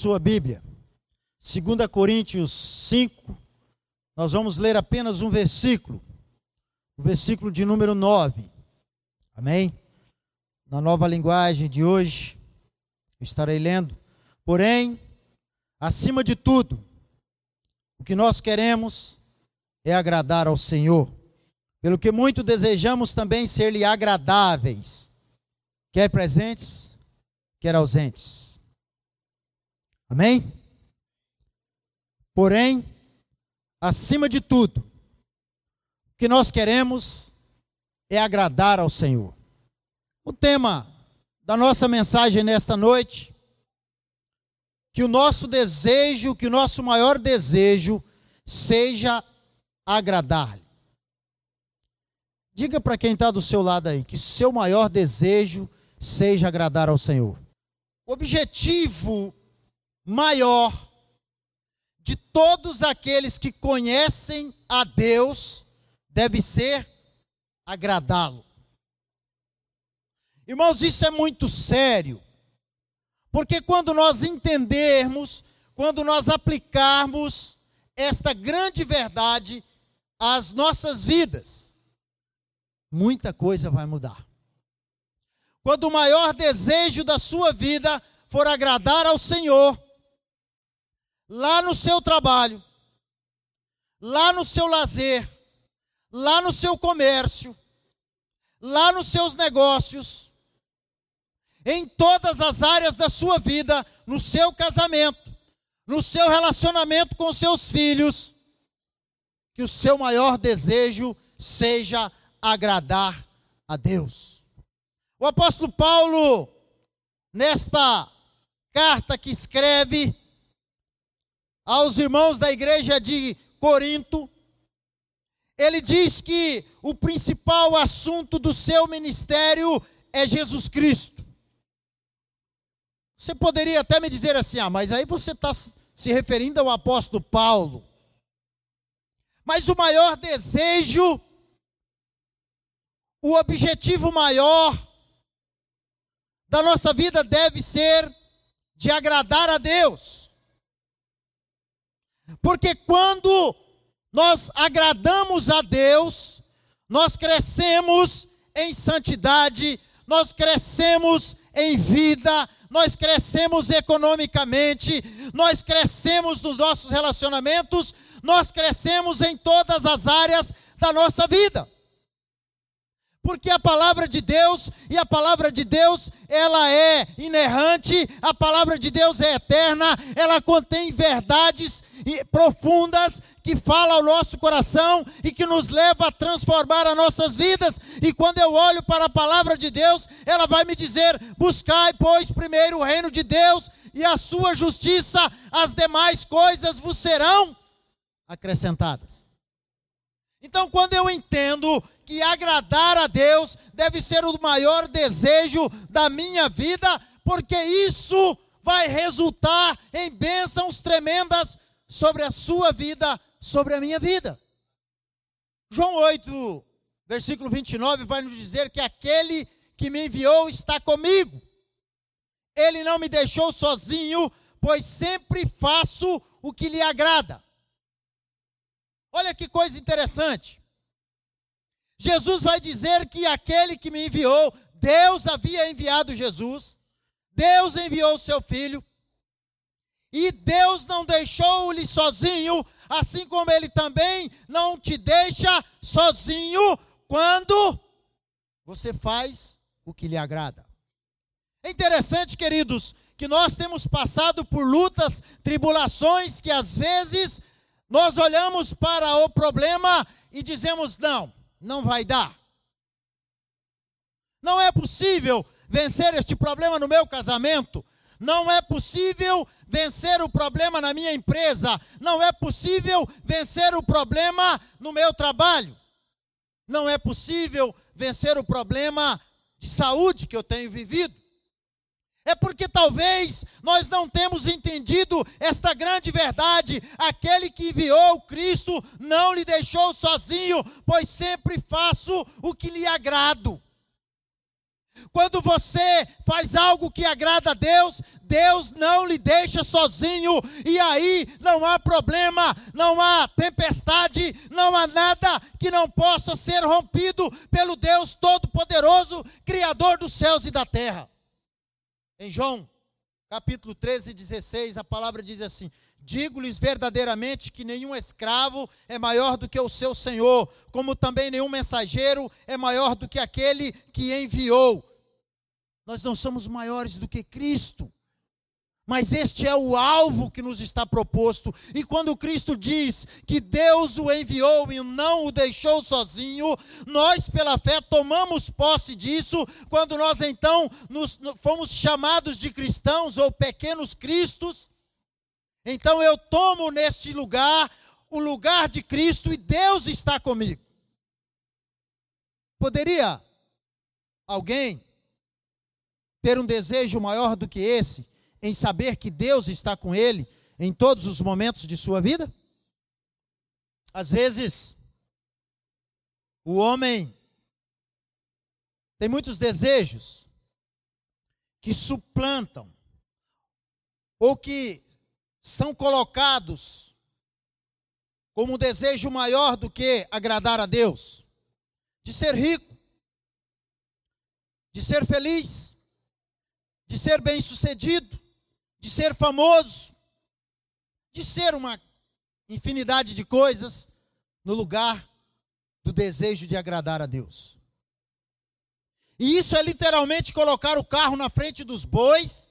sua Bíblia, 2 Coríntios 5, nós vamos ler apenas um versículo, o versículo de número 9. Amém? Na nova linguagem de hoje, estarei lendo. Porém, acima de tudo, o que nós queremos é agradar ao Senhor, pelo que muito desejamos também ser-lhe agradáveis, quer presentes, quer ausentes. Amém? Porém, acima de tudo, o que nós queremos é agradar ao Senhor. O tema da nossa mensagem nesta noite, que o nosso desejo, que o nosso maior desejo seja agradar-lhe. Diga para quem está do seu lado aí que seu maior desejo seja agradar ao Senhor. O objetivo maior de todos aqueles que conhecem a Deus deve ser agradá-lo. Irmãos, isso é muito sério, porque quando nós entendermos, quando nós aplicarmos esta grande verdade às nossas vidas, muita coisa vai mudar. Quando o maior desejo da sua vida for agradar ao Senhor, lá no seu trabalho, lá no seu lazer, lá no seu comércio, lá nos seus negócios, em todas as áreas da sua vida, no seu casamento, no seu relacionamento com seus filhos, que o seu maior desejo seja agradar a Deus. O apóstolo Paulo, nesta carta que escreve aos irmãos da igreja de Corinto, ele diz que o principal assunto do seu ministério é Jesus Cristo. Você poderia até me dizer assim, ah, mas aí você está se referindo ao apóstolo Paulo. Mas o maior desejo, o objetivo maior da nossa vida deve ser de agradar a Deus. Porque quando nós agradamos a Deus, nós crescemos em santidade, nós crescemos em vida, nós crescemos economicamente, nós crescemos nos nossos relacionamentos, nós crescemos em todas as áreas da nossa vida. Porque a palavra de Deus, e a palavra de Deus, ela é inerrante, a palavra de Deus é eterna, ela contém verdades profundas que fala ao nosso coração e que nos leva a transformar as nossas vidas. E quando eu olho para a palavra de Deus, ela vai me dizer: buscai, pois, primeiro o reino de Deus e a sua justiça, as demais coisas vos serão acrescentadas. Então, quando eu entendo que agradar a Deus deve ser o maior desejo da minha vida, porque isso vai resultar em bênçãos tremendas sobre a sua vida, sobre a minha vida. João 8, versículo 29 vai nos dizer que aquele que me enviou está comigo. Ele não me deixou sozinho, pois sempre faço o que lhe agrada. Olha que coisa interessante. Jesus vai dizer que aquele que me enviou, Deus havia enviado Jesus, Deus enviou o seu filho, e Deus não deixou-lhe sozinho, assim como ele também não te deixa sozinho quando você faz o que lhe agrada. É interessante, queridos, que nós temos passado por lutas, tribulações que às vezes nós olhamos para o problema e dizemos: não, não vai dar. Não é possível vencer este problema no meu casamento. Não é possível vencer o problema na minha empresa. Não é possível vencer o problema no meu trabalho. Não é possível vencer o problema de saúde que eu tenho vivido. É porque talvez nós não temos entendido esta grande verdade. Aquele que enviou Cristo não lhe deixou sozinho, pois sempre faço o que lhe agrado. Quando você faz algo que agrada a Deus, Deus não lhe deixa sozinho, e aí não há problema, não há tempestade, não há nada que não possa ser rompido pelo Deus Todo-Poderoso, Criador dos céus e da terra. Em João, capítulo 13, 16, a palavra diz assim: Digo-lhes verdadeiramente que nenhum escravo é maior do que o seu senhor, como também nenhum mensageiro é maior do que aquele que enviou. Nós não somos maiores do que Cristo. Mas este é o alvo que nos está proposto. E quando Cristo diz que Deus o enviou e não o deixou sozinho, nós, pela fé, tomamos posse disso. Quando nós então nos, fomos chamados de cristãos ou pequenos cristos, então eu tomo neste lugar o lugar de Cristo e Deus está comigo. Poderia alguém ter um desejo maior do que esse em saber que Deus está com ele em todos os momentos de sua vida? Às vezes, o homem tem muitos desejos que suplantam ou que são colocados como um desejo maior do que agradar a Deus, de ser rico, de ser feliz, de ser bem-sucedido, de ser famoso, de ser uma infinidade de coisas no lugar do desejo de agradar a Deus. E isso é literalmente colocar o carro na frente dos bois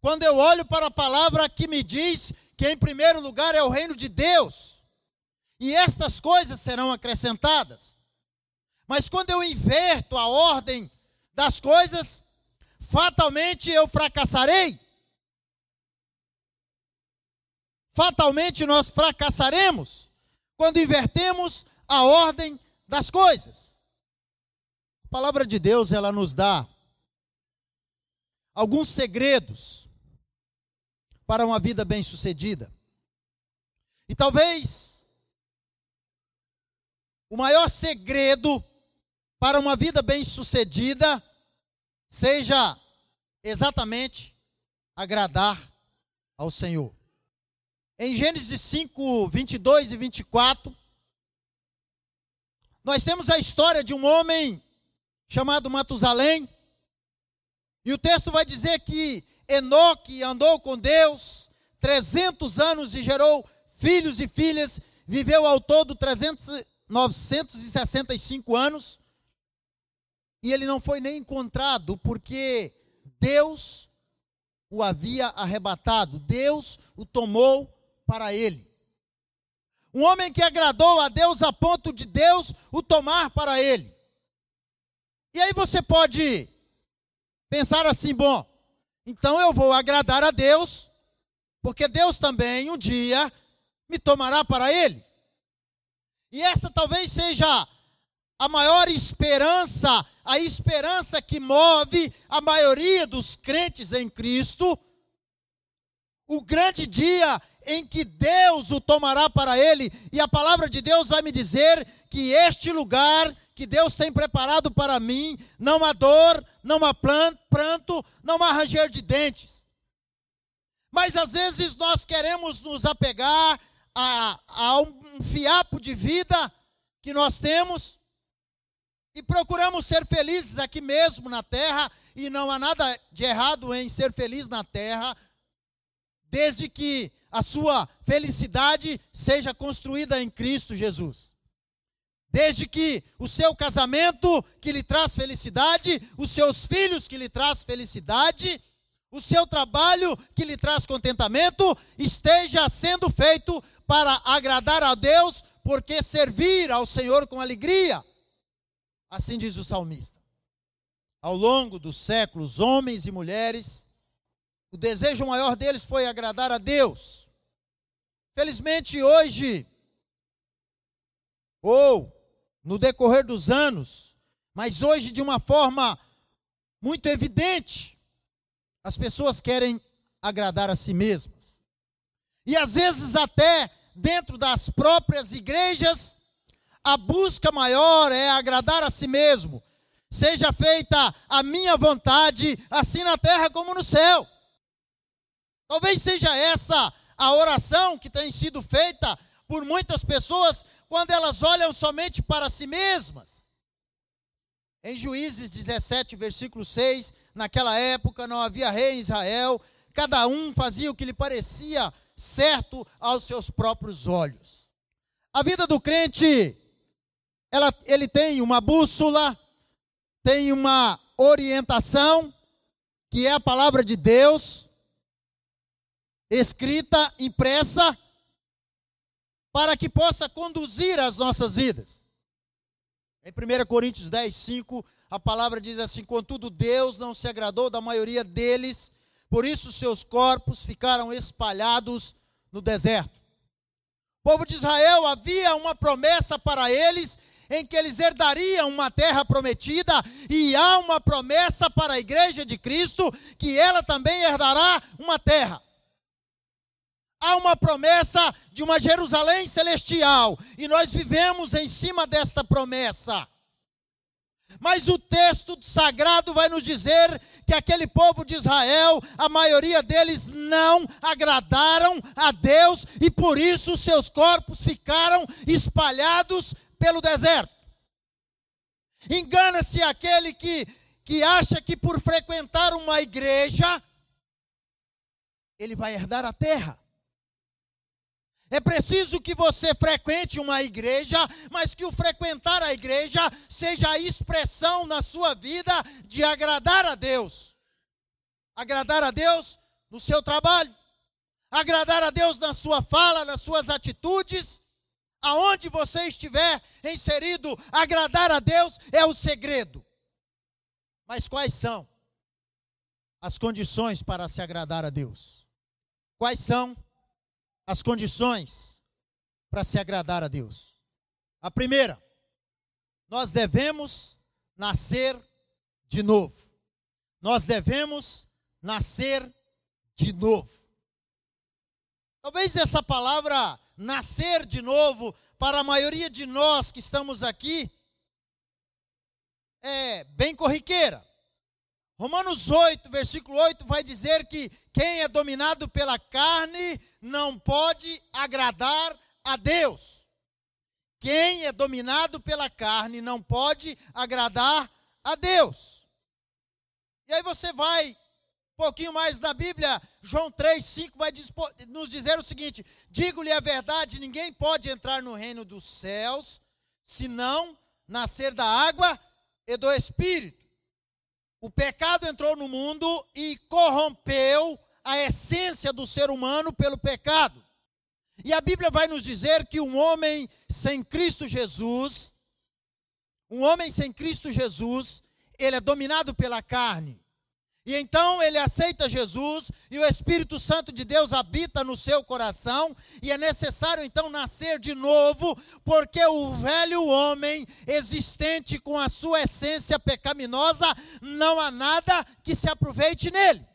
quando eu olho para a palavra que me diz que em primeiro lugar é o reino de Deus, e estas coisas serão acrescentadas. Mas quando eu inverto a ordem das coisas, fatalmente eu fracassarei. Fatalmente nós fracassaremos quando invertemos a ordem das coisas. A palavra de Deus, ela nos dá alguns segredos para uma vida bem-sucedida. E talvez o maior segredo para uma vida bem-sucedida seja exatamente agradar ao Senhor. Em Gênesis 5, 22 e 24, nós temos a história de um homem chamado Matusalém, e o texto vai dizer que Enoque andou com Deus 300 anos e gerou filhos e filhas, viveu ao todo 300, 965 anos, e ele não foi nem encontrado, porque Deus o havia arrebatado, Deus o tomou para ele. Um homem que agradou a Deus a ponto de Deus o tomar para ele. E aí você pode pensar assim: bom, então eu vou agradar a Deus, porque Deus também um dia me tomará para Ele. E essa talvez seja a maior esperança, a esperança que move a maioria dos crentes em Cristo. O grande dia em que Deus o tomará para Ele, e a palavra de Deus vai me dizer que este lugar que Deus tem preparado para mim, não há dor, não há pranto, não há ranger de dentes. Mas às vezes nós queremos nos apegar a, a um fiapo de vida que nós temos e procuramos ser felizes aqui mesmo na terra, e não há nada de errado em ser feliz na terra, desde que a sua felicidade seja construída em Cristo Jesus. Desde que o seu casamento que lhe traz felicidade, os seus filhos que lhe traz felicidade, o seu trabalho que lhe traz contentamento esteja sendo feito para agradar a Deus, porque servir ao Senhor com alegria. Assim diz o salmista. Ao longo dos séculos, homens e mulheres, o desejo maior deles foi agradar a Deus. Felizmente hoje, ou no decorrer dos anos, mas hoje de uma forma muito evidente, as pessoas querem agradar a si mesmas. E às vezes até dentro das próprias igrejas, a busca maior é agradar a si mesmo, seja feita a minha vontade, assim na terra como no céu. Talvez seja essa a oração que tem sido feita por muitas pessoas quando elas olham somente para si mesmas. Em Juízes 17, versículo 6, naquela época não havia rei em Israel, cada um fazia o que lhe parecia certo aos seus próprios olhos. A vida do crente, ela, ele tem uma bússola, tem uma orientação, que é a palavra de Deus, escrita, impressa, para que possa conduzir as nossas vidas. Em 1 Coríntios 10, 5, a palavra diz assim: Contudo, Deus não se agradou da maioria deles, por isso seus corpos ficaram espalhados no deserto. O povo de Israel havia uma promessa para eles em que eles herdariam uma terra prometida, e há uma promessa para a igreja de Cristo que ela também herdará uma terra. Há uma promessa de uma Jerusalém celestial, e nós vivemos em cima desta promessa. Mas o texto sagrado vai nos dizer que aquele povo de Israel, a maioria deles não agradaram a Deus e por isso seus corpos ficaram espalhados pelo deserto. Engana-se aquele que, que acha que por frequentar uma igreja, ele vai herdar a terra. É preciso que você frequente uma igreja, mas que o frequentar a igreja seja a expressão na sua vida de agradar a Deus. Agradar a Deus no seu trabalho, agradar a Deus na sua fala, nas suas atitudes, aonde você estiver inserido, agradar a Deus é o segredo. Mas quais são as condições para se agradar a Deus? Quais são as condições para se agradar a Deus? A primeira, nós devemos nascer de novo. Nós devemos nascer de novo. Talvez essa palavra nascer de novo, para a maioria de nós que estamos aqui, é bem corriqueira. Romanos 8, versículo 8 vai dizer que quem é dominado pela carne não pode agradar a Deus. Quem é dominado pela carne não pode agradar a Deus. E aí você vai um pouquinho mais na Bíblia, João 3, 5 vai nos dizer o seguinte: digo-lhe a verdade, ninguém pode entrar no reino dos céus se não nascer da água e do Espírito. O pecado entrou no mundo e corrompeu a essência do ser humano pelo pecado. E a Bíblia vai nos dizer que um homem sem Cristo Jesus, um homem sem Cristo Jesus, ele é dominado pela carne. E então ele aceita Jesus e o Espírito Santo de Deus habita no seu coração, e é necessário então nascer de novo, porque o velho homem existente com a sua essência pecaminosa, não há nada que se aproveite nele.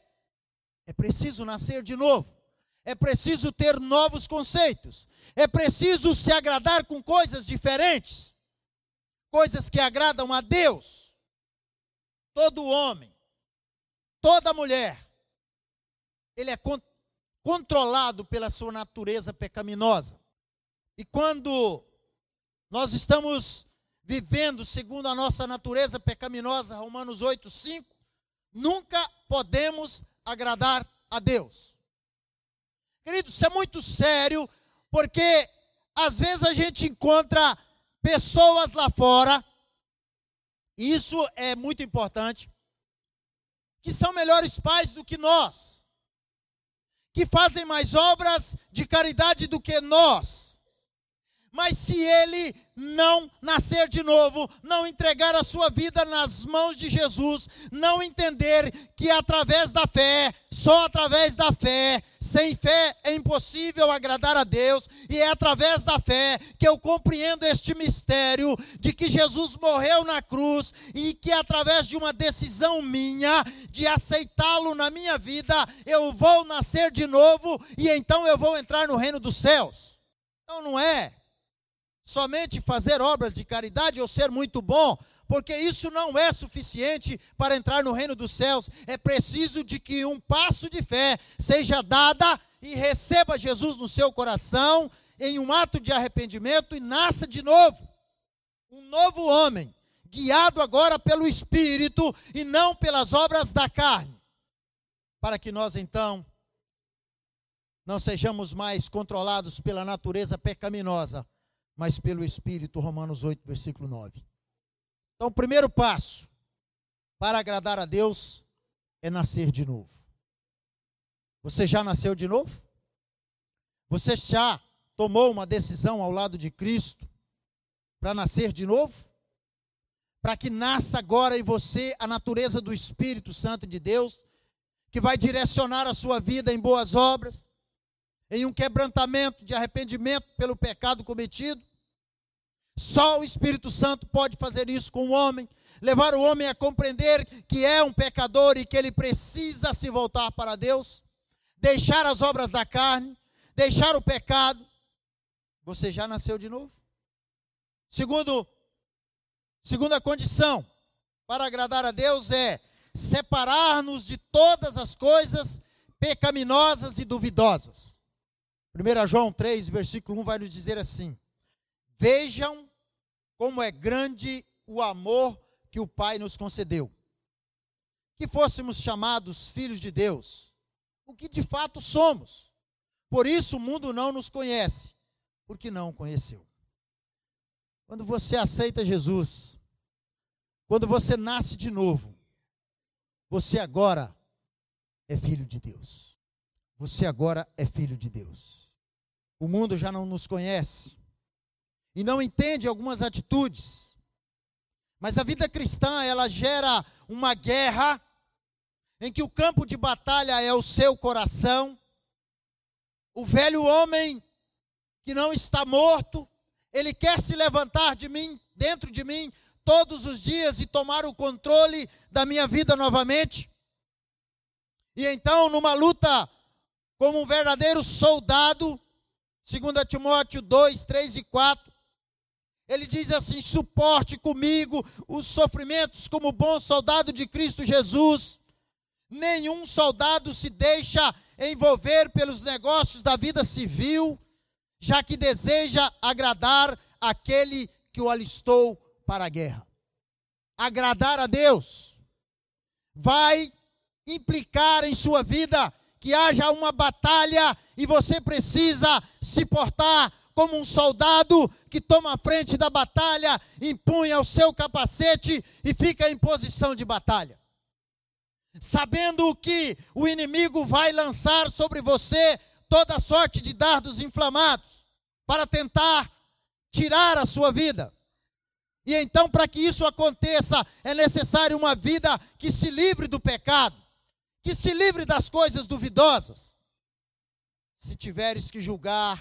É preciso nascer de novo. É preciso ter novos conceitos. É preciso se agradar com coisas diferentes. Coisas que agradam a Deus. Todo homem toda mulher, ele é con controlado pela sua natureza pecaminosa. E quando nós estamos vivendo segundo a nossa natureza pecaminosa, Romanos 8, 5, nunca podemos agradar a Deus. Queridos, isso é muito sério, porque às vezes a gente encontra pessoas lá fora, e isso é muito importante, que são melhores pais do que nós, que fazem mais obras de caridade do que nós. Mas se ele não nascer de novo, não entregar a sua vida nas mãos de Jesus, não entender que através da fé, só através da fé, sem fé é impossível agradar a Deus, e é através da fé que eu compreendo este mistério de que Jesus morreu na cruz e que através de uma decisão minha de aceitá-lo na minha vida, eu vou nascer de novo e então eu vou entrar no reino dos céus. Então não é somente fazer obras de caridade ou ser muito bom porque isso não é suficiente para entrar no reino dos céus. É preciso de que um passo de fé seja dada e receba Jesus no seu coração em um ato de arrependimento e nasça de novo. Um novo homem, guiado agora pelo Espírito e não pelas obras da carne. Para que nós então não sejamos mais controlados pela natureza pecaminosa, mas pelo Espírito, Romanos 8, versículo 9. Então, o primeiro passo para agradar a Deus é nascer de novo. Você já nasceu de novo? Você já tomou uma decisão ao lado de Cristo para nascer de novo? Para que nasça agora em você a natureza do Espírito Santo de Deus, que vai direcionar a sua vida em boas obras, em um quebrantamento de arrependimento pelo pecado cometido. Só o Espírito Santo pode fazer isso com o homem, levar o homem a compreender que é um pecador e que ele precisa se voltar para Deus, deixar as obras da carne, deixar o pecado. Você já nasceu de novo? Segundo, segunda condição para agradar a Deus é separar-nos de todas as coisas pecaminosas e duvidosas. 1 João 3, versículo 1 vai nos dizer assim: Vejam como é grande o amor que o Pai nos concedeu. Que fôssemos chamados filhos de Deus, o que de fato somos. Por isso o mundo não nos conhece, porque não o conheceu. Quando você aceita Jesus, quando você nasce de novo, você agora é filho de Deus. Você agora é filho de Deus. O mundo já não nos conhece e não entende algumas atitudes. Mas a vida cristã, ela gera uma guerra em que o campo de batalha é o seu coração. O velho homem que não está morto, ele quer se levantar de mim, dentro de mim, todos os dias e tomar o controle da minha vida novamente. E então, numa luta como um verdadeiro soldado, 2 Timóteo 2, 3 e 4. Ele diz assim: suporte comigo os sofrimentos como bom soldado de Cristo Jesus. Nenhum soldado se deixa envolver pelos negócios da vida civil, já que deseja agradar aquele que o alistou para a guerra. Agradar a Deus vai implicar em sua vida que haja uma batalha e você precisa se portar como um soldado que toma a frente da batalha, impunha o seu capacete e fica em posição de batalha. Sabendo que o inimigo vai lançar sobre você toda sorte de dardos inflamados para tentar tirar a sua vida. E então, para que isso aconteça, é necessário uma vida que se livre do pecado que se livre das coisas duvidosas. Se tiveres que julgar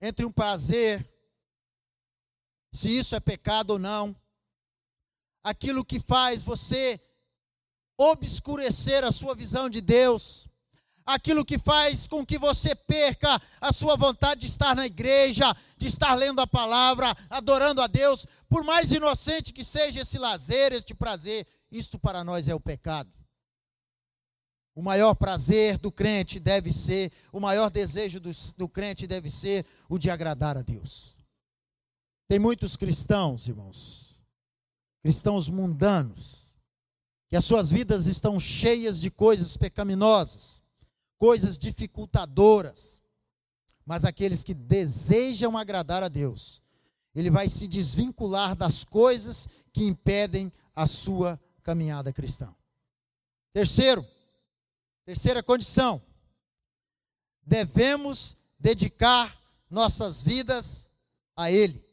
entre um prazer, se isso é pecado ou não, aquilo que faz você obscurecer a sua visão de Deus, aquilo que faz com que você perca a sua vontade de estar na igreja, de estar lendo a palavra, adorando a Deus, por mais inocente que seja esse lazer, este prazer, isto para nós é o pecado. O maior prazer do crente deve ser, o maior desejo do, do crente deve ser o de agradar a Deus. Tem muitos cristãos, irmãos, cristãos mundanos, que as suas vidas estão cheias de coisas pecaminosas, coisas dificultadoras, mas aqueles que desejam agradar a Deus, ele vai se desvincular das coisas que impedem a sua caminhada cristã. Terceiro, Terceira condição: devemos dedicar nossas vidas a Ele.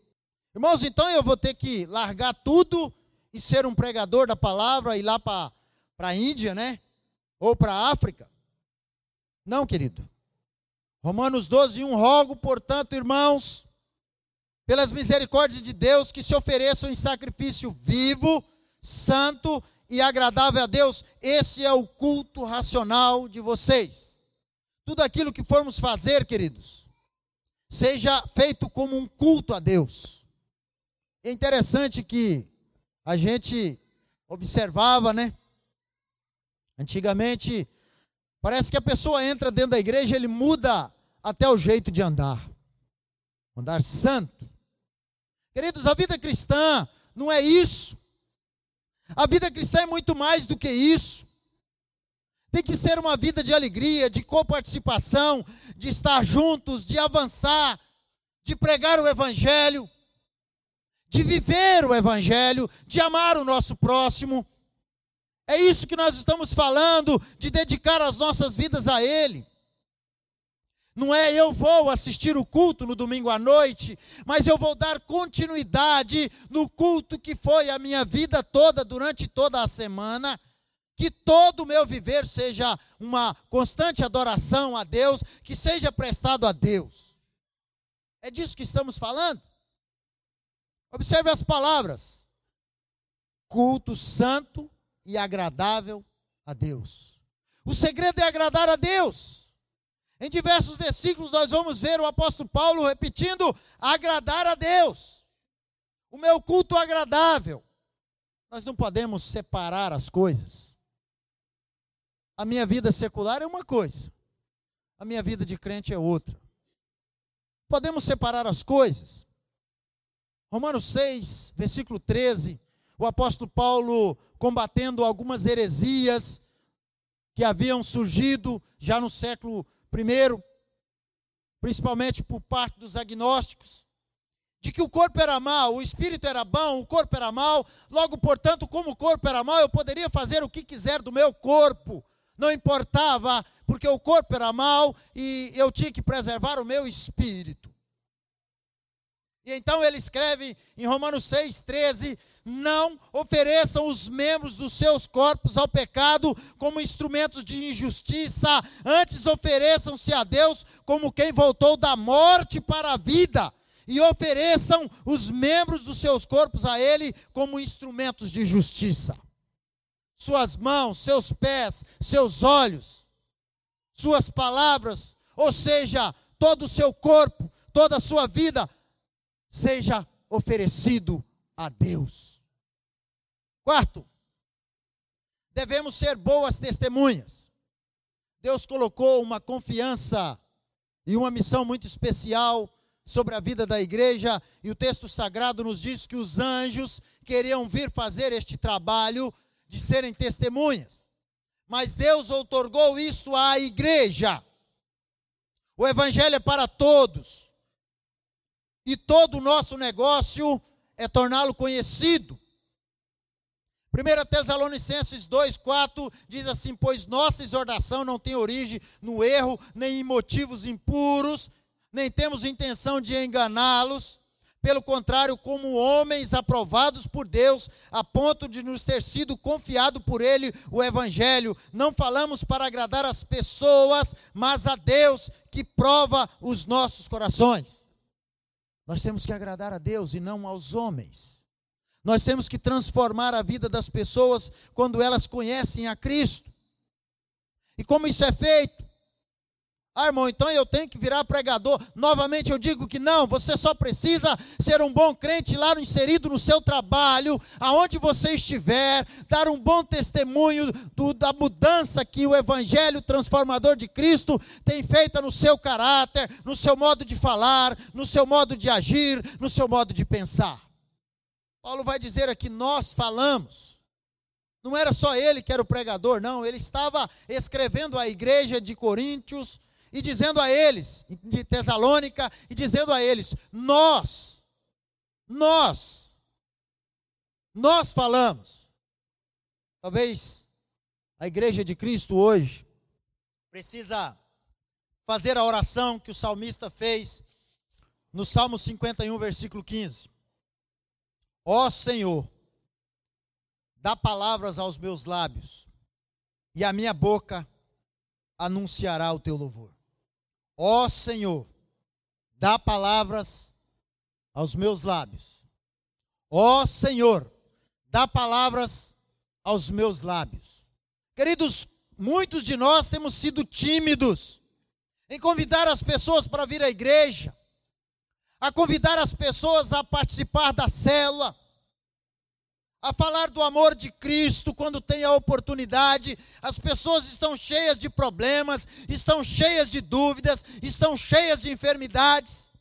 Irmãos, então eu vou ter que largar tudo e ser um pregador da palavra e ir lá para a Índia, né? Ou para a África? Não, querido. Romanos 12, 1, rogo, portanto, irmãos, pelas misericórdias de Deus, que se ofereçam em sacrifício vivo, santo e agradável a Deus, esse é o culto racional de vocês. Tudo aquilo que formos fazer, queridos, seja feito como um culto a Deus. É interessante que a gente observava, né? Antigamente, parece que a pessoa entra dentro da igreja, ele muda até o jeito de andar. Andar santo. Queridos, a vida cristã não é isso. A vida cristã é muito mais do que isso. Tem que ser uma vida de alegria, de coparticipação, de estar juntos, de avançar, de pregar o Evangelho, de viver o Evangelho, de amar o nosso próximo. É isso que nós estamos falando, de dedicar as nossas vidas a Ele. Não é eu vou assistir o culto no domingo à noite, mas eu vou dar continuidade no culto que foi a minha vida toda, durante toda a semana. Que todo o meu viver seja uma constante adoração a Deus, que seja prestado a Deus. É disso que estamos falando. Observe as palavras: culto santo e agradável a Deus. O segredo é agradar a Deus. Em diversos versículos nós vamos ver o apóstolo Paulo repetindo: agradar a Deus. O meu culto agradável. Nós não podemos separar as coisas. A minha vida secular é uma coisa, a minha vida de crente é outra. Podemos separar as coisas. Romanos 6, versículo 13, o apóstolo Paulo combatendo algumas heresias que haviam surgido já no século Primeiro, principalmente por parte dos agnósticos, de que o corpo era mau, o espírito era bom, o corpo era mau, logo, portanto, como o corpo era mau, eu poderia fazer o que quiser do meu corpo, não importava, porque o corpo era mau e eu tinha que preservar o meu espírito. E então ele escreve em Romanos 6,13: Não ofereçam os membros dos seus corpos ao pecado como instrumentos de injustiça, antes ofereçam-se a Deus como quem voltou da morte para a vida, e ofereçam os membros dos seus corpos a Ele como instrumentos de justiça. Suas mãos, seus pés, seus olhos, suas palavras, ou seja, todo o seu corpo, toda a sua vida, seja oferecido a Deus. Quarto, devemos ser boas testemunhas. Deus colocou uma confiança e uma missão muito especial sobre a vida da igreja, e o texto sagrado nos diz que os anjos queriam vir fazer este trabalho de serem testemunhas. Mas Deus outorgou isso à igreja. O evangelho é para todos. E todo o nosso negócio é torná-lo conhecido. 1 Tesalonicenses 2, 4 diz assim: Pois nossa exortação não tem origem no erro, nem em motivos impuros, nem temos intenção de enganá-los. Pelo contrário, como homens aprovados por Deus, a ponto de nos ter sido confiado por Ele o Evangelho, não falamos para agradar as pessoas, mas a Deus que prova os nossos corações. Nós temos que agradar a Deus e não aos homens. Nós temos que transformar a vida das pessoas quando elas conhecem a Cristo. E como isso é feito? Ah, irmão, então eu tenho que virar pregador. Novamente eu digo que não, você só precisa ser um bom crente lá inserido no seu trabalho, aonde você estiver, dar um bom testemunho do, da mudança que o Evangelho transformador de Cristo tem feita no seu caráter, no seu modo de falar, no seu modo de agir, no seu modo de pensar. Paulo vai dizer aqui: nós falamos. Não era só ele que era o pregador, não, ele estava escrevendo à igreja de Coríntios e dizendo a eles, de Tesalônica, e dizendo a eles: Nós, nós, nós falamos. Talvez a igreja de Cristo hoje precisa fazer a oração que o salmista fez no Salmo 51, versículo 15. Ó Senhor, dá palavras aos meus lábios, e a minha boca anunciará o teu louvor. Ó Senhor, dá palavras aos meus lábios. Ó Senhor, dá palavras aos meus lábios. Queridos, muitos de nós temos sido tímidos em convidar as pessoas para vir à igreja, a convidar as pessoas a participar da célula, a falar do amor de Cristo quando tem a oportunidade. As pessoas estão cheias de problemas, estão cheias de dúvidas, estão cheias de enfermidades.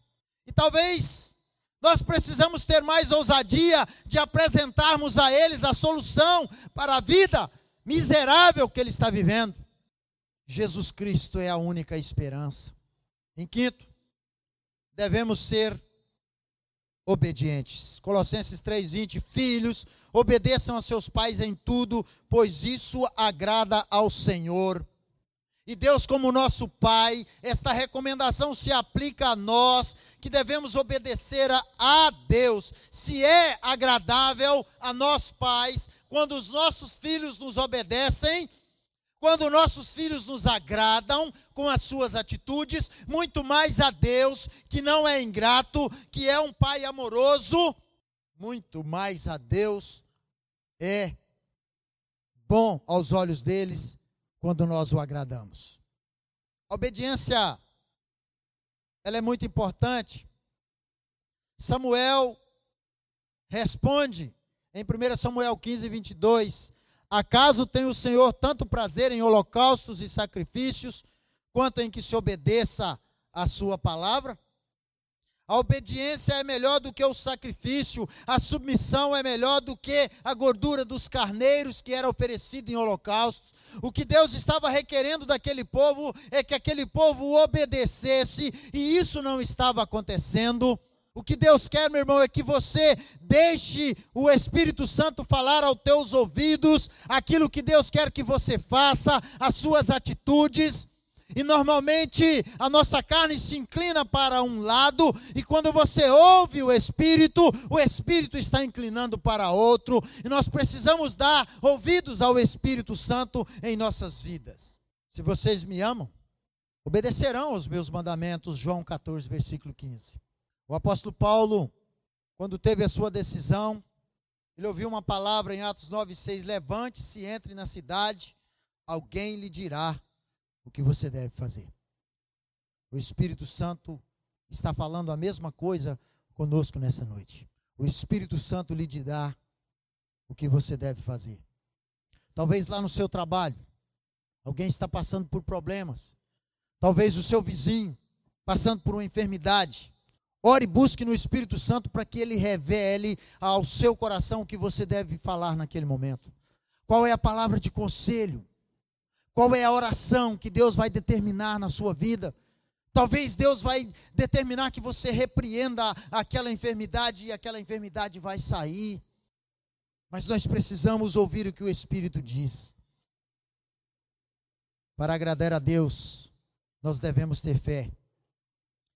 E talvez nós precisamos ter mais ousadia de apresentarmos a eles a solução para a vida miserável que ele está vivendo. Jesus Cristo é a única esperança. Em quinto, devemos ser obedientes. Colossenses 3:20, filhos, obedeçam a seus pais em tudo, pois isso agrada ao Senhor. E Deus, como nosso Pai, esta recomendação se aplica a nós, que devemos obedecer a, a Deus. Se é agradável a nós pais, quando os nossos filhos nos obedecem, quando nossos filhos nos agradam com as suas atitudes, muito mais a Deus, que não é ingrato, que é um pai amoroso, muito mais a Deus é bom aos olhos deles quando nós o agradamos. A obediência ela é muito importante. Samuel responde em 1 Samuel 15, 22, Acaso tem o Senhor tanto prazer em holocaustos e sacrifícios, quanto em que se obedeça a sua palavra? A obediência é melhor do que o sacrifício, a submissão é melhor do que a gordura dos carneiros que era oferecido em holocaustos. O que Deus estava requerendo daquele povo é que aquele povo obedecesse, e isso não estava acontecendo. O que Deus quer, meu irmão, é que você deixe o Espírito Santo falar aos teus ouvidos aquilo que Deus quer que você faça, as suas atitudes. E normalmente a nossa carne se inclina para um lado, e quando você ouve o Espírito, o Espírito está inclinando para outro, e nós precisamos dar ouvidos ao Espírito Santo em nossas vidas. Se vocês me amam, obedecerão aos meus mandamentos, João 14, versículo 15. O apóstolo Paulo, quando teve a sua decisão, ele ouviu uma palavra em Atos 9,6: Levante-se, entre na cidade, alguém lhe dirá o que você deve fazer. O Espírito Santo está falando a mesma coisa conosco nessa noite. O Espírito Santo lhe dirá o que você deve fazer. Talvez lá no seu trabalho, alguém está passando por problemas. Talvez o seu vizinho passando por uma enfermidade. Ore e busque no Espírito Santo para que ele revele ao seu coração o que você deve falar naquele momento. Qual é a palavra de conselho? Qual é a oração que Deus vai determinar na sua vida? Talvez Deus vai determinar que você repreenda aquela enfermidade e aquela enfermidade vai sair. Mas nós precisamos ouvir o que o Espírito diz. Para agradar a Deus, nós devemos ter fé.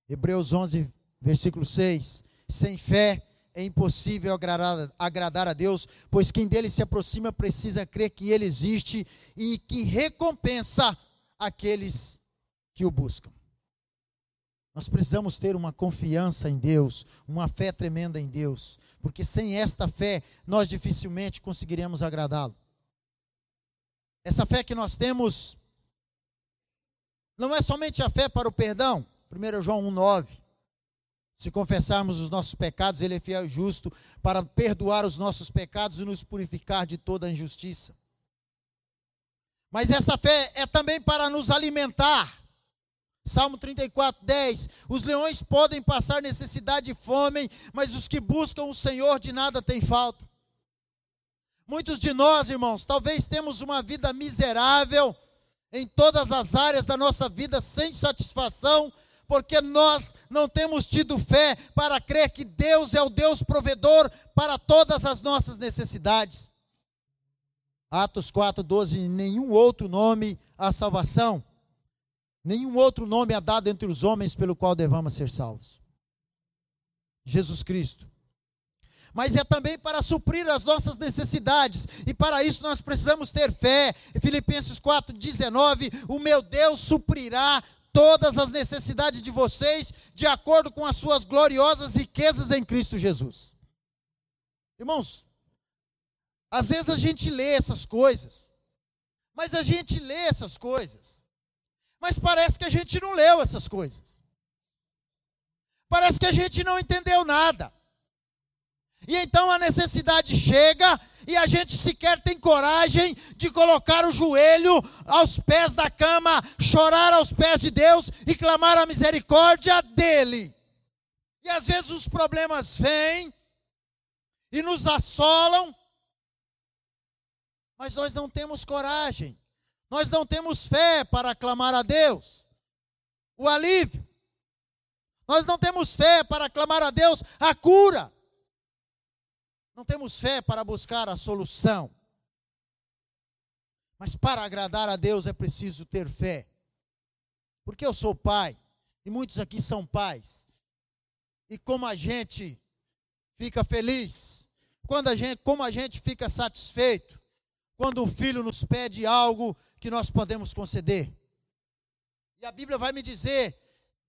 Hebreus 11, Versículo 6: Sem fé é impossível agradar, agradar a Deus, pois quem dele se aproxima precisa crer que ele existe e que recompensa aqueles que o buscam. Nós precisamos ter uma confiança em Deus, uma fé tremenda em Deus, porque sem esta fé nós dificilmente conseguiremos agradá-lo. Essa fé que nós temos não é somente a fé para o perdão, 1 João 1,9. Se confessarmos os nossos pecados, Ele é fiel e justo para perdoar os nossos pecados e nos purificar de toda injustiça. Mas essa fé é também para nos alimentar. Salmo 34, 10. Os leões podem passar necessidade e fome, mas os que buscam o Senhor de nada têm falta. Muitos de nós, irmãos, talvez temos uma vida miserável em todas as áreas da nossa vida, sem satisfação, porque nós não temos tido fé para crer que Deus é o Deus provedor para todas as nossas necessidades. Atos 4:12 nenhum outro nome há salvação, nenhum outro nome é dado entre os homens pelo qual devamos ser salvos. Jesus Cristo. Mas é também para suprir as nossas necessidades, e para isso nós precisamos ter fé. Filipenses 4:19, o meu Deus suprirá todas as necessidades de vocês, de acordo com as suas gloriosas riquezas em Cristo Jesus. Irmãos, às vezes a gente lê essas coisas, mas a gente lê essas coisas, mas parece que a gente não leu essas coisas. Parece que a gente não entendeu nada. E então a necessidade chega e a gente sequer tem coragem de colocar o joelho aos pés da cama, chorar aos pés de Deus e clamar a misericórdia dele. E às vezes os problemas vêm e nos assolam, mas nós não temos coragem, nós não temos fé para clamar a Deus o alívio. Nós não temos fé para clamar a Deus a cura. Não temos fé para buscar a solução. Mas para agradar a Deus é preciso ter fé. Porque eu sou pai, e muitos aqui são pais. E como a gente fica feliz, quando a gente, como a gente fica satisfeito, quando o filho nos pede algo que nós podemos conceder. E a Bíblia vai me dizer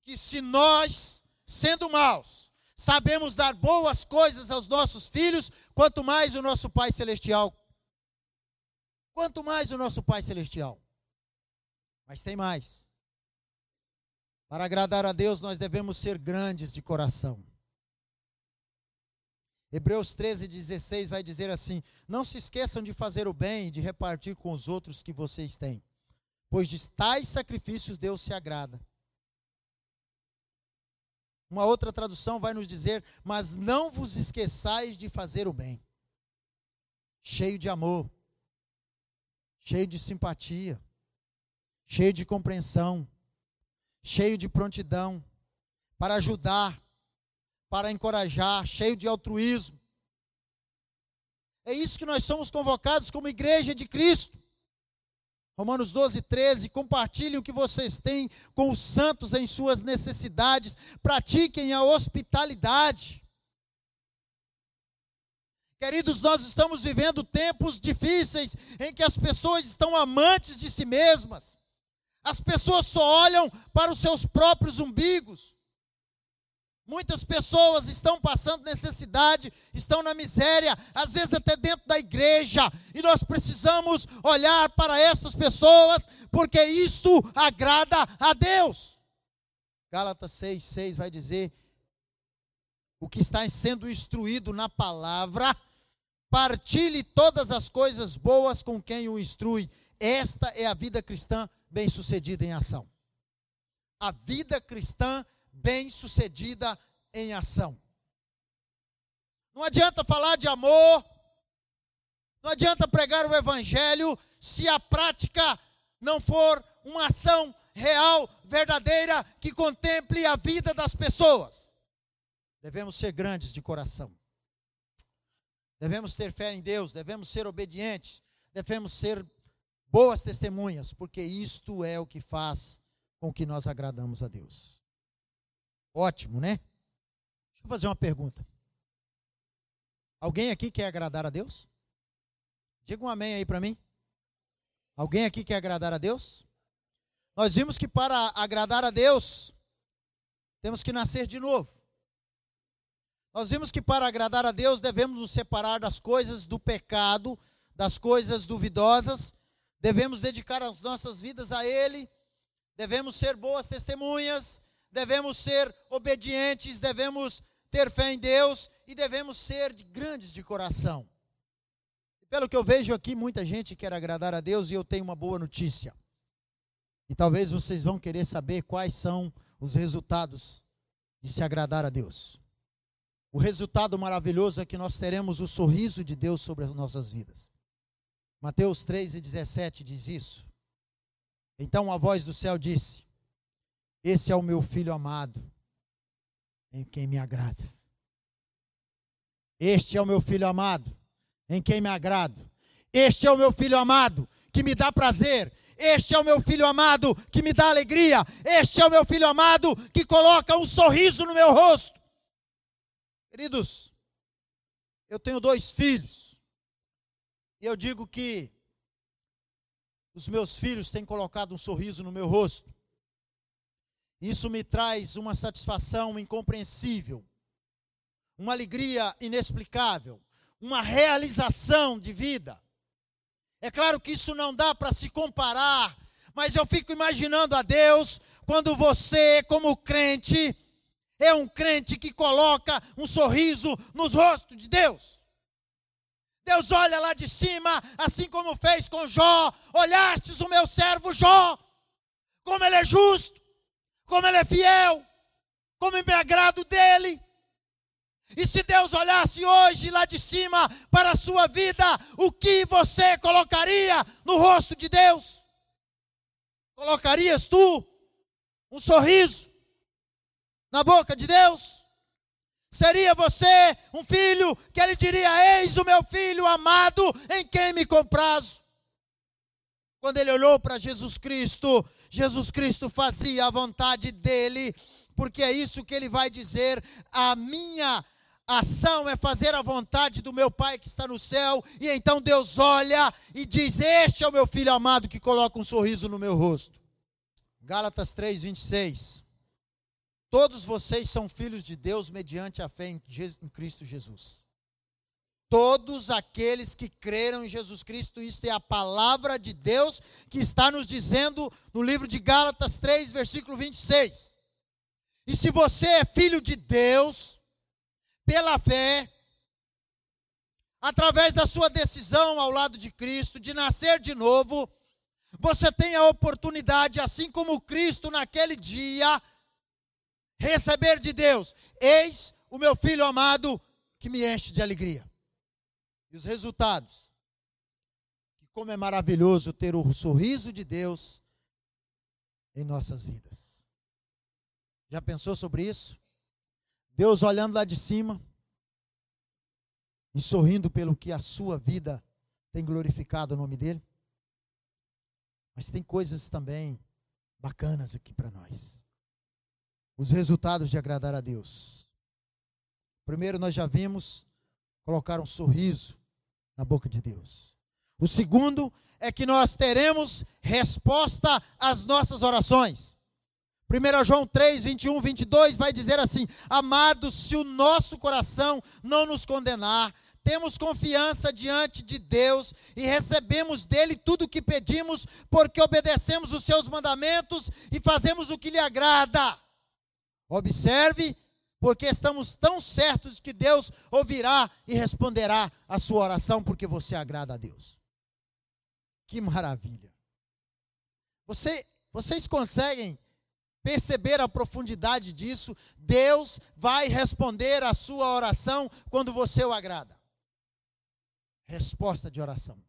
que se nós, sendo maus, sabemos dar boas coisas aos nossos filhos, quanto mais o nosso Pai Celestial. Quanto mais o nosso Pai Celestial. Mas tem mais. Para agradar a Deus, nós devemos ser grandes de coração. Hebreus 13, 16 vai dizer assim: Não se esqueçam de fazer o bem e de repartir com os outros que vocês têm, pois de tais sacrifícios Deus se agrada. Uma outra tradução vai nos dizer: Mas não vos esqueçais de fazer o bem. Cheio de amor, cheio de simpatia, cheio de compreensão, cheio de prontidão para ajudar, para encorajar, cheio de altruísmo. É isso que nós somos convocados como igreja de Cristo. Romanos 12, 13. Compartilhem o que vocês têm com os santos em suas necessidades. Pratiquem a hospitalidade. Queridos, nós estamos vivendo tempos difíceis em que as pessoas estão amantes de si mesmas. As pessoas só olham para os seus próprios umbigos. Muitas pessoas estão passando necessidade, estão na miséria, às vezes até dentro da igreja, e nós precisamos olhar para estas pessoas, porque isto agrada a Deus. Gálatas 6, 6 vai dizer: o que está sendo instruído na palavra, partilhe todas as coisas boas com quem o instrui. Esta é a vida cristã bem-sucedida em ação. A vida cristã bem-sucedida em ação. Não adianta falar de amor, não adianta pregar o evangelho se a prática não for uma ação real, verdadeira, que contemple a vida das pessoas. Devemos ser grandes de coração. Devemos ter fé em Deus, devemos ser obedientes, devemos ser boas testemunhas, porque isto é o que faz com que nós agradamos a Deus. Ótimo, né? Deixa eu fazer uma pergunta. Alguém aqui quer agradar a Deus? Diga um amém aí para mim. Alguém aqui quer agradar a Deus? Nós vimos que para agradar a Deus, temos que nascer de novo. Nós vimos que para agradar a Deus devemos nos separar das coisas do pecado, das coisas duvidosas, devemos dedicar as nossas vidas a Ele, devemos ser boas testemunhas, devemos ser obedientes, devemos ter fé em Deus e devemos ser grandes de coração. Pelo que eu vejo aqui, muita gente quer agradar a Deus e eu tenho uma boa notícia. E talvez vocês vão querer saber quais são os resultados de se agradar a Deus. O resultado maravilhoso é que nós teremos o sorriso de Deus sobre as nossas vidas. Mateus 3 e 17 diz isso. Então a voz do céu disse: esse é o meu filho amado, em quem me agrado. Este é o meu filho amado, em quem me agrado. Este é o meu filho amado, que me dá prazer. Este é o meu filho amado, que me dá alegria. Este é o meu filho amado, que coloca um sorriso no meu rosto. Queridos, eu tenho dois filhos. E eu digo que os meus filhos têm colocado um sorriso no meu rosto. Isso me traz uma satisfação incompreensível, uma alegria inexplicável, uma realização de vida. É claro que isso não dá para se comparar, mas eu fico imaginando a Deus quando você, como crente, é um crente que coloca um sorriso nos rostos de Deus. Deus olha lá de cima, assim como fez com Jó. Olhastes o meu servo Jó, como ele é justo, como ele é fiel, como me agrado dele. E se Deus olhasse hoje lá de cima para a sua vida, o que você colocaria no rosto de Deus? Colocarias tu um sorriso na boca de Deus? Seria você um filho que ele diria: Eis o meu filho amado em quem me comprazo. Quando ele olhou para Jesus Cristo, Jesus Cristo fazia a vontade dele, porque é isso que ele vai dizer: a minha ação é fazer a vontade do meu Pai que está no céu, e então Deus olha e diz: Este é o meu filho amado que coloca um sorriso no meu rosto. Gálatas 3, 26. Todos vocês são filhos de Deus mediante a fé em, Cristo Jesus. Todos aqueles que creram em Jesus Cristo, isto é a palavra de Deus que está nos dizendo no livro de Gálatas 3, versículo 26. E se você é filho de Deus, pela fé, através da sua decisão ao lado de Cristo, de nascer de novo, você tem a oportunidade, assim como Cristo naquele dia, receber de Deus: Eis o meu filho amado que me enche de alegria. E os resultados. Que como é maravilhoso ter o sorriso de Deus em nossas vidas. Já pensou sobre isso? Deus olhando lá de cima e sorrindo pelo que a sua vida tem glorificado o nome dele. Mas tem coisas também bacanas aqui para nós os resultados de agradar a Deus. Primeiro, nós já vimos colocar um sorriso na boca de Deus. O segundo é que nós teremos resposta às nossas orações. 1 João 3, 21, 22 vai dizer assim: Amados, se o nosso coração não nos condenar, temos confiança diante de Deus e recebemos dele tudo o que pedimos, porque obedecemos os seus mandamentos e fazemos o que lhe agrada. Observe, porque estamos tão certos que Deus ouvirá e responderá a sua oração, porque você agrada a Deus. Que maravilha! Você, vocês conseguem perceber a profundidade disso? Deus vai responder a sua oração quando você o agrada. Resposta de oração.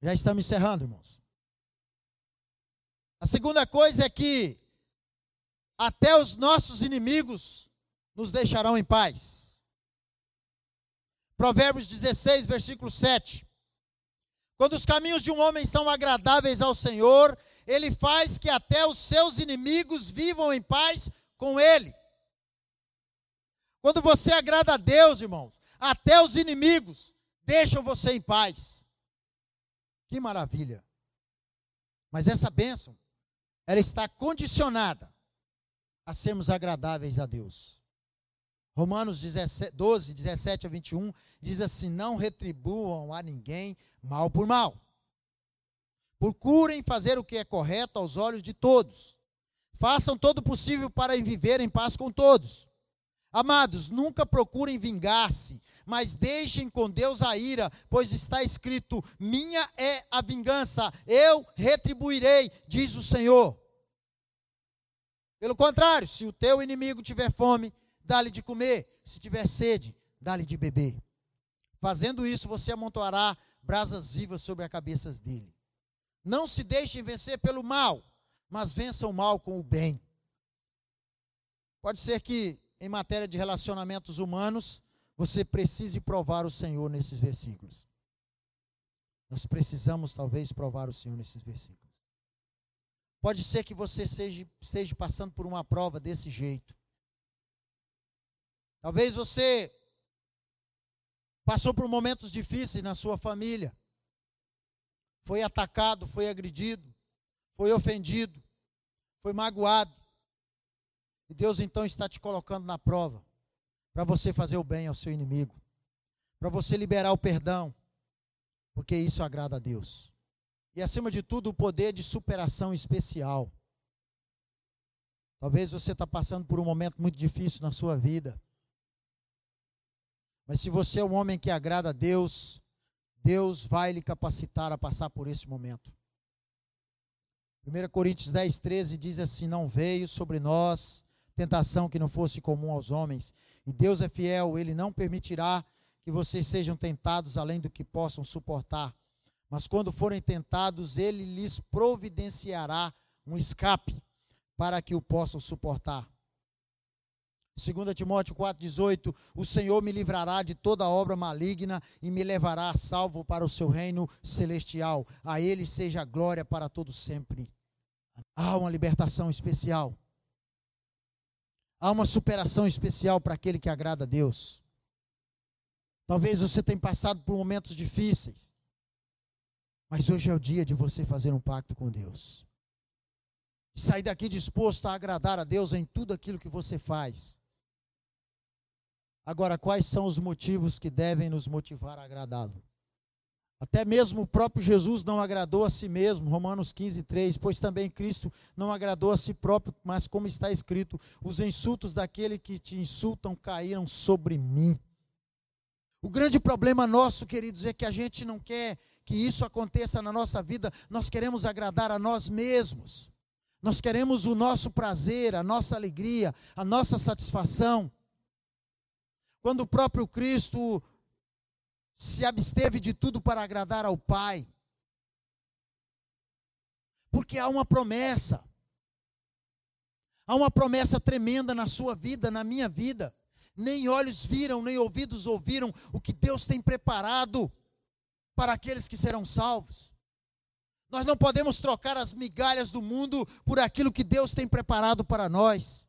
Já estamos encerrando, irmãos. A segunda coisa é que até os nossos inimigos nos deixarão em paz. Provérbios 16, versículo 7. Quando os caminhos de um homem são agradáveis ao Senhor, ele faz que até os seus inimigos vivam em paz com ele. Quando você agrada a Deus, irmãos, até os inimigos deixam você em paz. Que maravilha. Mas essa bênção, ela está condicionada a sermos agradáveis a Deus. Romanos 12, 17 a 21 diz assim: Não retribuam a ninguém mal por mal. Procurem fazer o que é correto aos olhos de todos. Façam todo o possível para viver em paz com todos. Amados, nunca procurem vingar-se, mas deixem com Deus a ira, pois está escrito: Minha é a vingança, eu retribuirei, diz o Senhor. Pelo contrário, se o teu inimigo tiver fome, dá-lhe de comer, se tiver sede, dá-lhe de beber. Fazendo isso, você amontoará brasas vivas sobre a cabeça dele. Não se deixem vencer pelo mal, mas vençam o mal com o bem. Pode ser que, em matéria de relacionamentos humanos, você precise provar o Senhor nesses versículos. Nós precisamos, talvez, provar o Senhor nesses versículos. Pode ser que você seja, esteja passando por uma prova desse jeito. Talvez você passou por momentos difíceis na sua família. Foi atacado, foi agredido, foi ofendido, foi magoado. E Deus então está te colocando na prova para você fazer o bem ao seu inimigo, para você liberar o perdão, porque isso agrada a Deus e, acima de tudo, o poder de superação especial. Talvez você está passando por um momento muito difícil na sua vida. Mas se você é um homem que agrada a Deus, Deus vai lhe capacitar a passar por esse momento. 1 Coríntios 10, 13 diz assim: Não veio sobre nós tentação que não fosse comum aos homens, e Deus é fiel, ele não permitirá que vocês sejam tentados além do que possam suportar. Mas quando forem tentados, ele lhes providenciará um escape para que o possam suportar. 2 Timóteo 4,18: O Senhor me livrará de toda obra maligna e me levará salvo para o seu reino celestial. A Ele seja glória para todo sempre. Há uma libertação especial. Há uma superação especial para aquele que agrada a Deus. Talvez você tenha passado por momentos difíceis. Mas hoje é o dia de você fazer um pacto com Deus. De sair daqui disposto a agradar a Deus em tudo aquilo que você faz. Agora, quais são os motivos que devem nos motivar a agradá-lo? Até mesmo o próprio Jesus não agradou a si mesmo, Romanos 15, 3, pois também Cristo não agradou a si próprio, mas como está escrito, os insultos daquele que te insultam caíram sobre mim. O grande problema nosso, queridos, é que a gente não quer que isso aconteça na nossa vida, nós queremos agradar a nós mesmos, nós queremos o nosso prazer, a nossa alegria, a nossa satisfação. Quando o próprio Cristo se absteve de tudo para agradar ao Pai. Porque há uma promessa. Há uma promessa tremenda na sua vida, na minha vida. Nem olhos viram, nem ouvidos ouviram o que Deus tem preparado para aqueles que serão salvos. Nós não podemos trocar as migalhas do mundo por aquilo que Deus tem preparado para nós.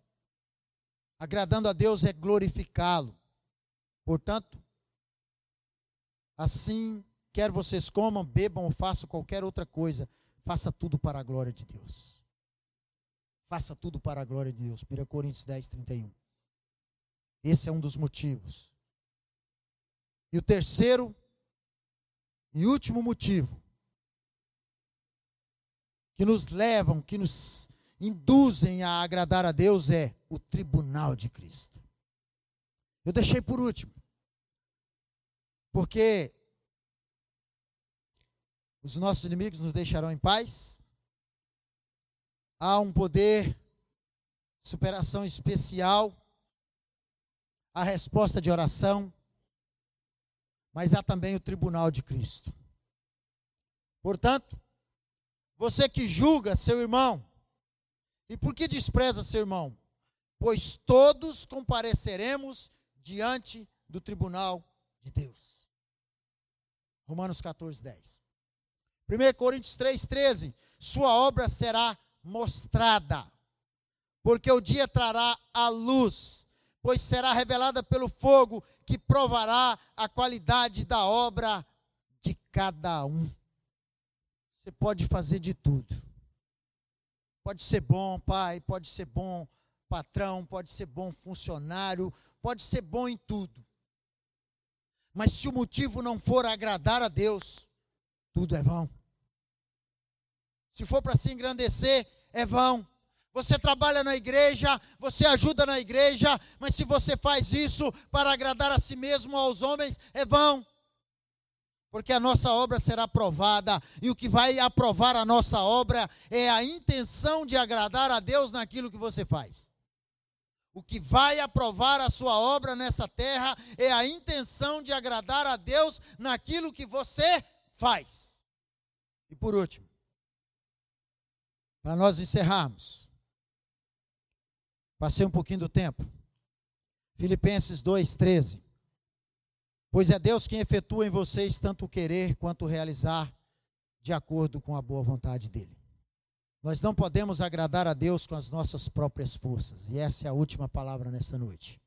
Agradando a Deus é glorificá-lo. Portanto, assim, quer vocês comam, bebam ou façam qualquer outra coisa, faça tudo para a glória de Deus. Faça tudo para a glória de Deus. 1 Coríntios 10, 31. Esse é um dos motivos. E o terceiro e último motivo que nos levam, que nos induzem a agradar a Deus é o tribunal de Cristo. Eu deixei por último. Porque os nossos inimigos nos deixarão em paz. Há um poder, superação especial, a resposta de oração, mas há também o tribunal de Cristo. Portanto, você que julga seu irmão, e por que despreza seu irmão? Pois todos compareceremos diante do tribunal de Deus. Romanos 14, 10. 1 Coríntios 3, 13. Sua obra será mostrada, porque o dia trará a luz, pois será revelada pelo fogo que provará a qualidade da obra de cada um. Você pode fazer de tudo. Pode ser bom pai, pode ser bom patrão, pode ser bom funcionário, pode ser bom em tudo. Mas se o motivo não for agradar a Deus, tudo é vão. Se for para se engrandecer, é vão. Você trabalha na igreja, você ajuda na igreja, mas se você faz isso para agradar a si mesmo aos homens, é vão. Porque a nossa obra será aprovada, e o que vai aprovar a nossa obra é a intenção de agradar a Deus naquilo que você faz. O que vai aprovar a sua obra nessa terra é a intenção de agradar a Deus naquilo que você faz. E por último, para nós encerrarmos, passei um pouquinho do tempo. Filipenses 2,13. Pois é Deus quem efetua em vocês tanto o querer quanto o realizar, de acordo com a boa vontade dEle. Nós não podemos agradar a Deus com as nossas próprias forças. E essa é a última palavra nessa noite.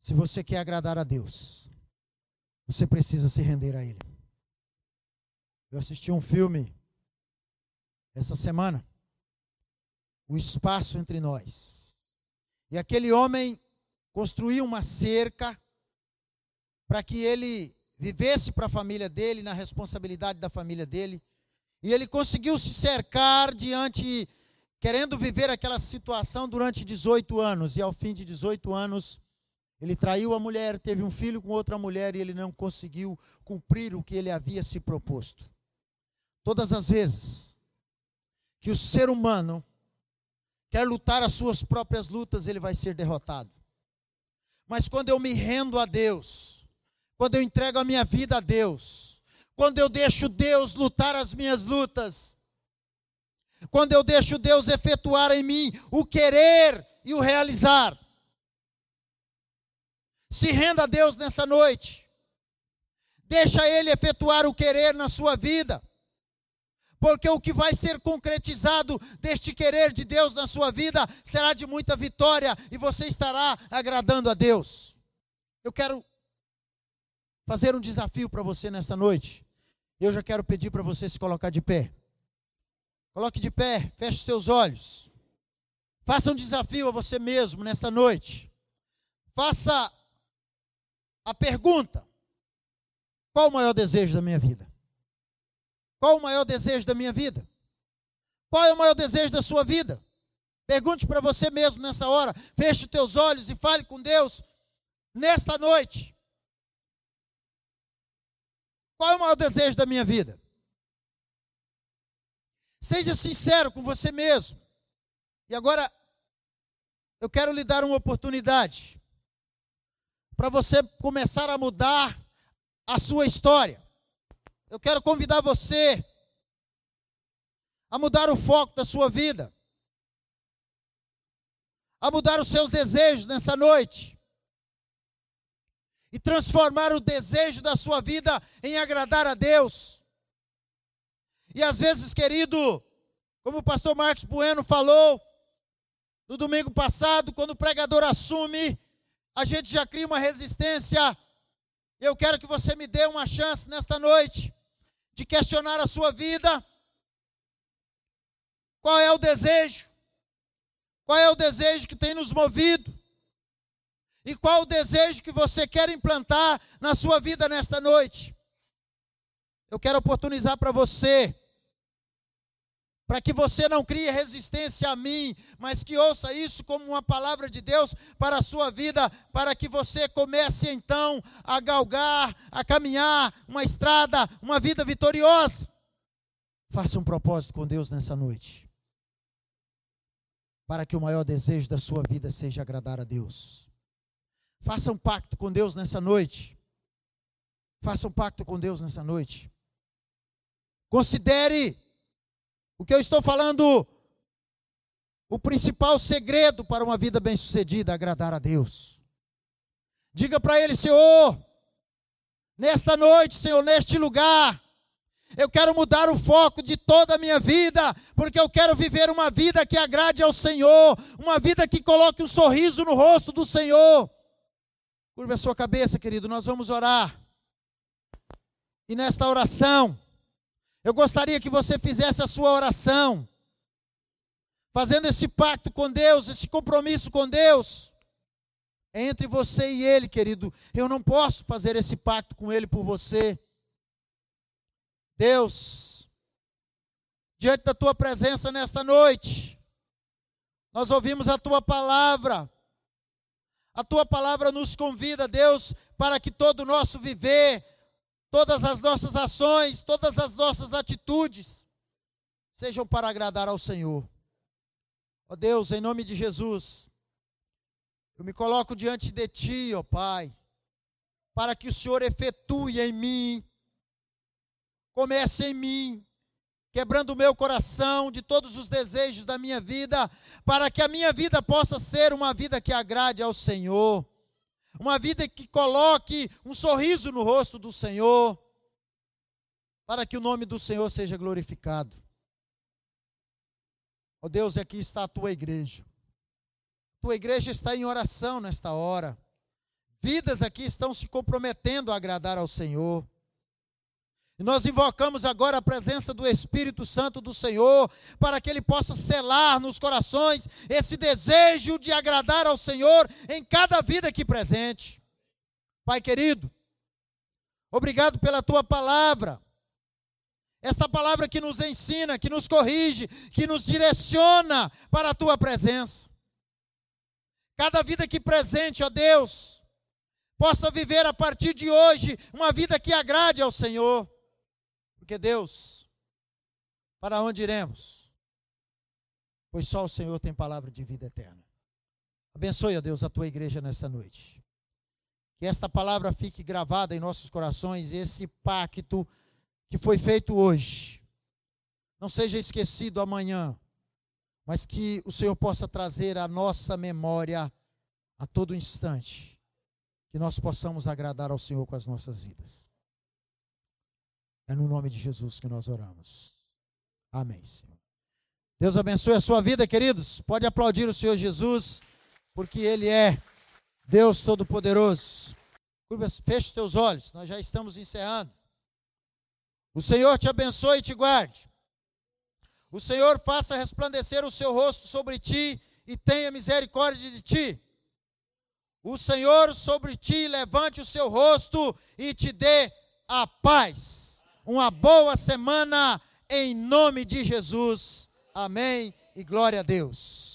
Se você quer agradar a Deus, você precisa se render a Ele. Eu assisti um filme essa semana, O Espaço Entre Nós. E aquele homem construiu uma cerca para que ele vivesse para a família dele, na responsabilidade da família dele e ele conseguiu se cercar diante, querendo viver aquela situação durante 18 anos. E ao fim de 18 anos, Ele traiu a mulher, teve um filho com outra mulher e ele não conseguiu cumprir o que ele havia se proposto. Todas as vezes que o ser humano quer lutar as suas próprias lutas, ele vai ser derrotado. Mas quando eu me rendo a Deus, quando eu entrego a minha vida a Deus, quando eu deixo Deus lutar as minhas lutas, quando eu deixo Deus efetuar em mim o querer e o realizar. Se renda a Deus nessa noite. Deixa Ele efetuar o querer na sua vida. Porque o que vai ser concretizado deste querer de Deus na sua vida será de muita vitória e você estará agradando a Deus. Eu quero fazer um desafio para você nessa noite. Eu já quero pedir para você se colocar de pé. Coloque de pé, feche os seus olhos. Faça um desafio a você mesmo nesta noite. Faça a pergunta: qual o maior desejo da minha vida? Qual o maior desejo da minha vida? Qual é o maior desejo da sua vida? Pergunte para você mesmo nessa hora. Feche os teus olhos e fale com Deus nesta noite. Qual é o maior desejo da minha vida? Seja sincero com você mesmo. E agora, eu quero lhe dar uma oportunidade para você começar a mudar a sua história. Eu quero convidar você a mudar o foco da sua vida, a mudar os seus desejos nessa noite e transformar o desejo da sua vida em agradar a Deus. E às vezes, querido, como o pastor Marcos Bueno falou no domingo passado, quando o pregador assume, a gente já cria uma resistência. Eu quero que você me dê uma chance nesta noite de questionar a sua vida. Qual é o desejo? Qual é o desejo que tem nos movido? E qual o desejo que você quer implantar na sua vida nesta noite? Eu quero oportunizar para você para que você não crie resistência a mim, mas que ouça isso como uma palavra de Deus para a sua vida, para que você comece então a galgar, a caminhar uma estrada, uma vida vitoriosa. Faça um propósito com Deus nessa noite, para que o maior desejo da sua vida seja agradar a Deus. Faça um pacto com Deus nessa noite. Faça um pacto com Deus nessa noite. Considere o que eu estou falando, o principal segredo para uma vida bem-sucedida é agradar a Deus. Diga para Ele, Senhor, nesta noite, Senhor, neste lugar, eu quero mudar o foco de toda a minha vida, porque eu quero viver uma vida que agrade ao Senhor, uma vida que coloque um sorriso no rosto do Senhor. Curva a sua cabeça, querido, nós vamos orar. E nesta oração, eu gostaria que você fizesse a sua oração, fazendo esse pacto com Deus, esse compromisso com Deus. É entre você e Ele, querido. Eu não posso fazer esse pacto com Ele por você. Deus, diante da tua presença nesta noite, nós ouvimos a tua palavra. A tua palavra nos convida, Deus, para que todo o nosso viver todas as nossas ações, todas as nossas atitudes sejam para agradar ao Senhor. Ó Deus, em nome de Jesus, eu me coloco diante de Ti, ó Pai, para que o Senhor efetue em mim, comece em mim, quebrando o meu coração de todos os desejos da minha vida, para que a minha vida possa ser uma vida que agrade ao Senhor uma vida que coloque um sorriso no rosto do Senhor, para que o nome do Senhor seja glorificado. Ó oh Deus, aqui está a tua igreja. Tua igreja está em oração nesta hora. Vidas aqui estão se comprometendo a agradar ao Senhor. Nós invocamos agora a presença do Espírito Santo do Senhor, para que ele possa selar nos corações esse desejo de agradar ao Senhor em cada vida aqui presente. Pai querido, obrigado pela tua palavra. Esta palavra que nos ensina, que nos corrige, que nos direciona para a tua presença. Cada vida aqui presente, ó Deus, possa viver a partir de hoje uma vida que agrade ao Senhor. Porque Deus, para onde iremos? Pois só o Senhor tem palavra de vida eterna. Abençoe, ó Deus, a tua igreja nesta noite. Que esta palavra fique gravada em nossos corações, esse pacto que foi feito hoje. Não seja esquecido amanhã, mas que o Senhor possa trazer a nossa memória a todo instante, que nós possamos agradar ao Senhor com as nossas vidas. É no nome de Jesus que nós oramos. Amém, Senhor. Deus abençoe a sua vida, queridos. Pode aplaudir o Senhor Jesus porque Ele é Deus Todo-Poderoso. Feche os teus olhos, nós já estamos encerrando. O Senhor te abençoe e te guarde. O Senhor faça resplandecer o seu rosto sobre ti e tenha misericórdia de ti. O Senhor sobre ti levante o seu rosto e te dê a paz. Uma boa semana em nome de Jesus. Amém e glória a Deus.